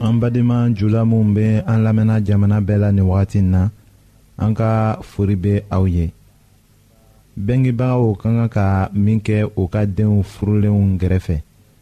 an badenma jula minw be an lamɛnna jamana bɛɛ la nin wagati n na an ka fori be aw ye bengebagaw ka kan ka min kɛ u ka denw furulenw gɛrɛfɛ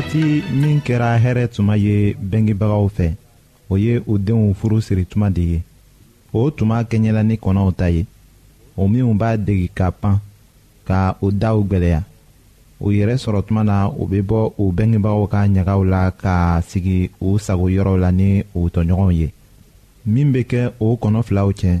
wagati min kɛra hɛrɛ tuma ye bɛngebagaw fɛ o ye u denw furu siri tuma de ye o tuma kɛɲɛla ni kɔnɔw ta ye o minnu b'a degi ka pan ka o daw gwɛlɛya u yɛrɛ sɔrɔ tuma na u bɛ bɔ u bɛngebagaw ka ɲagaw la ka sigi u sago yɔrɔw la ni u tɔɲɔgɔnw ye min bɛ kɛ o kɔnɔ filaw tiɲɛ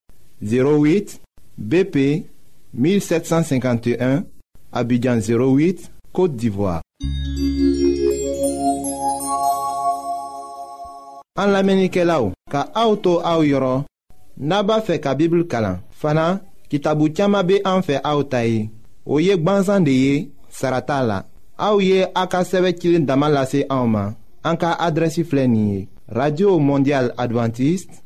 08 BP 1751 Abidjan 08 Côte d'Ivoire. An lamenikelaw ka auto to aw yɔrɔ n'a b'a fɛ ka Bible kalan fana kitabu caaman be an fɛ aw ta ye o ye gwansan de ye sarata la aw ye a ka sɛbɛ cilen dama lase anw ma an ka radio mondial adventiste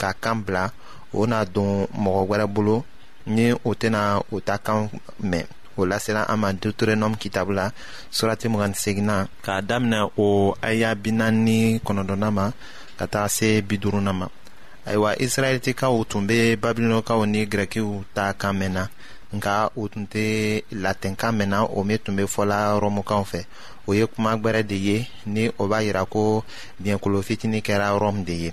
k'a kan bila o na don mɔgɔ wɛrɛ bolo ni o tɛna o ta kan mɛn o lasela an ma deuteronɔme kitabu la surati mugan ni seginna k'a daminɛ o aya bi naani ni kɔnɔntɔnna ma ka taga se bi duuruna ma ayiwa israɛlitikaw tun bɛ babilonɔkaw ni grɛkiw ta kan mɛn na nka o tun tɛ latinkan mɛn na o min tun bɛ fɔla rɔmukanw fɛ o ye kuma gbɛrɛ de ye ni o b'a yira ko biɲɛkolo fitini kɛra rɔmu de ye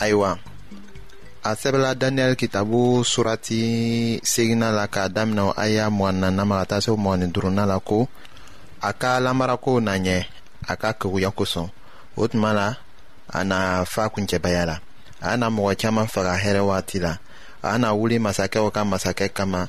ayiwa a sɛbɛla daniyɛli kitabu surati segina la k'a daminɛ a y'a mugan nana ma ka taa se mugan ni duruna la ko a ka lamarakow na ɲɛ a ka keguya kosɔn o tuma la a na fa kuncɛbaya la a na mɔgɔ caman faga hɛrɛ waati la a na wuli masakɛw ka masakɛ kama